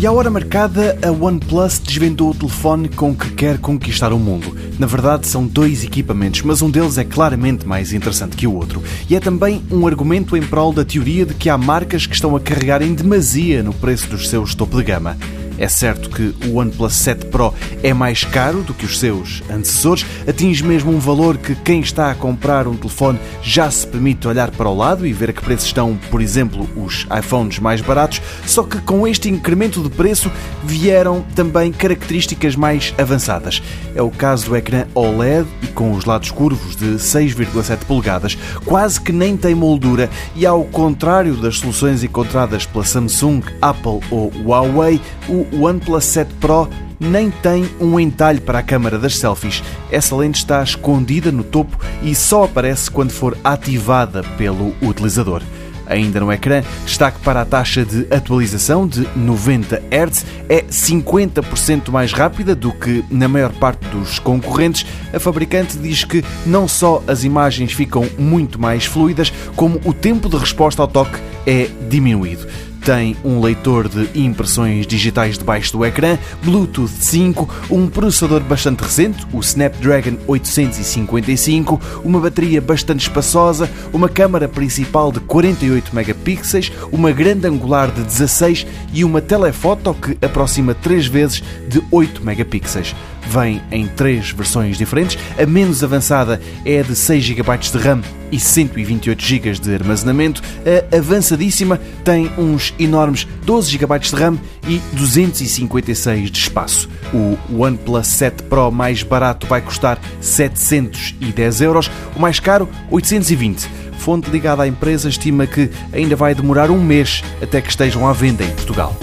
E à hora marcada, a OnePlus desvendou o telefone com que quer conquistar o mundo. Na verdade, são dois equipamentos, mas um deles é claramente mais interessante que o outro. E é também um argumento em prol da teoria de que há marcas que estão a carregar em demasia no preço dos seus topo de gama. É certo que o OnePlus 7 Pro é mais caro do que os seus antecessores, atinge mesmo um valor que quem está a comprar um telefone já se permite olhar para o lado e ver a que preço estão, por exemplo, os iPhones mais baratos, só que com este incremento de preço vieram também características mais avançadas. É o caso do ecrã OLED e com os lados curvos de 6,7 polegadas, quase que nem tem moldura e ao contrário das soluções encontradas pela Samsung, Apple ou Huawei, o o OnePlus 7 Pro nem tem um entalhe para a câmara das selfies. Essa lente está escondida no topo e só aparece quando for ativada pelo utilizador. Ainda no ecrã, destaque para a taxa de atualização de 90 Hz, é 50% mais rápida do que na maior parte dos concorrentes. A fabricante diz que não só as imagens ficam muito mais fluidas, como o tempo de resposta ao toque é diminuído tem um leitor de impressões digitais debaixo do ecrã, Bluetooth 5, um processador bastante recente, o Snapdragon 855, uma bateria bastante espaçosa, uma câmara principal de 48 megapixels, uma grande angular de 16 e uma telefoto que aproxima 3 vezes de 8 megapixels vem em três versões diferentes. A menos avançada é a de 6 GB de RAM e 128 GB de armazenamento. A avançadíssima tem uns enormes 12 GB de RAM e 256 de espaço. O OnePlus 7 Pro mais barato vai custar 710 euros, o mais caro 820. Fonte ligada à empresa estima que ainda vai demorar um mês até que estejam à venda em Portugal.